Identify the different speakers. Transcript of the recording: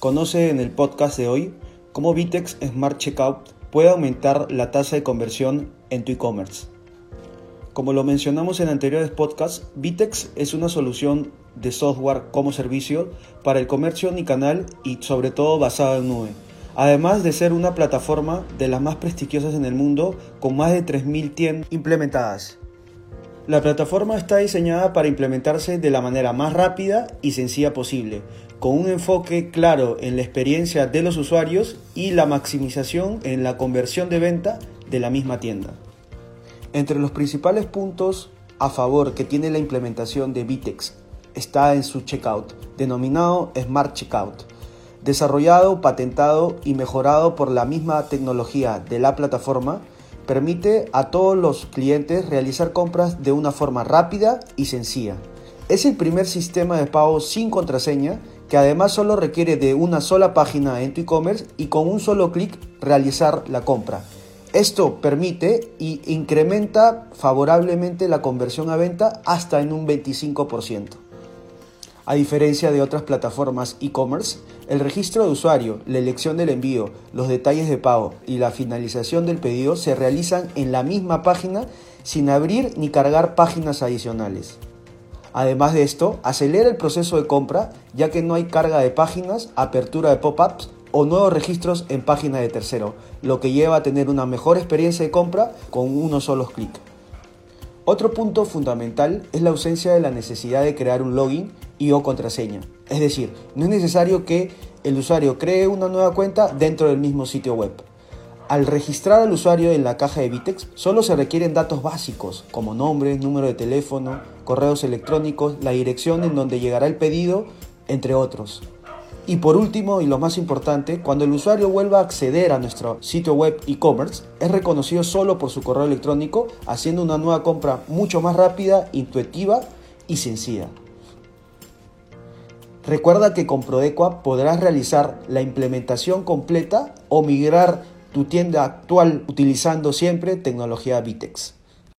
Speaker 1: Conoce en el podcast de hoy cómo Vitex Smart Checkout puede aumentar la tasa de conversión en tu e-commerce. Como lo mencionamos en anteriores podcasts, Vitex es una solución de software como servicio para el comercio canal y sobre todo basada en nube. Además de ser una plataforma de las más prestigiosas en el mundo con más de 3.000 tiendas implementadas. La plataforma está diseñada para implementarse de la manera más rápida y sencilla posible, con un enfoque claro en la experiencia de los usuarios y la maximización en la conversión de venta de la misma tienda. Entre los principales puntos a favor que tiene la implementación de Vitex está en su checkout, denominado Smart Checkout, desarrollado, patentado y mejorado por la misma tecnología de la plataforma permite a todos los clientes realizar compras de una forma rápida y sencilla. Es el primer sistema de pago sin contraseña que además solo requiere de una sola página en tu e-commerce y con un solo clic realizar la compra. Esto permite y incrementa favorablemente la conversión a venta hasta en un 25%. A diferencia de otras plataformas e-commerce, el registro de usuario, la elección del envío, los detalles de pago y la finalización del pedido se realizan en la misma página sin abrir ni cargar páginas adicionales. Además de esto, acelera el proceso de compra ya que no hay carga de páginas, apertura de pop-ups o nuevos registros en página de tercero, lo que lleva a tener una mejor experiencia de compra con uno solo clic. Otro punto fundamental es la ausencia de la necesidad de crear un login y o contraseña. Es decir, no es necesario que el usuario cree una nueva cuenta dentro del mismo sitio web. Al registrar al usuario en la caja de Vitex, solo se requieren datos básicos como nombre, número de teléfono, correos electrónicos, la dirección en donde llegará el pedido, entre otros. Y por último, y lo más importante, cuando el usuario vuelva a acceder a nuestro sitio web e-commerce, es reconocido solo por su correo electrónico, haciendo una nueva compra mucho más rápida, intuitiva y sencilla. Recuerda que con Prodequa podrás realizar la implementación completa o migrar tu tienda actual utilizando siempre tecnología Vitex.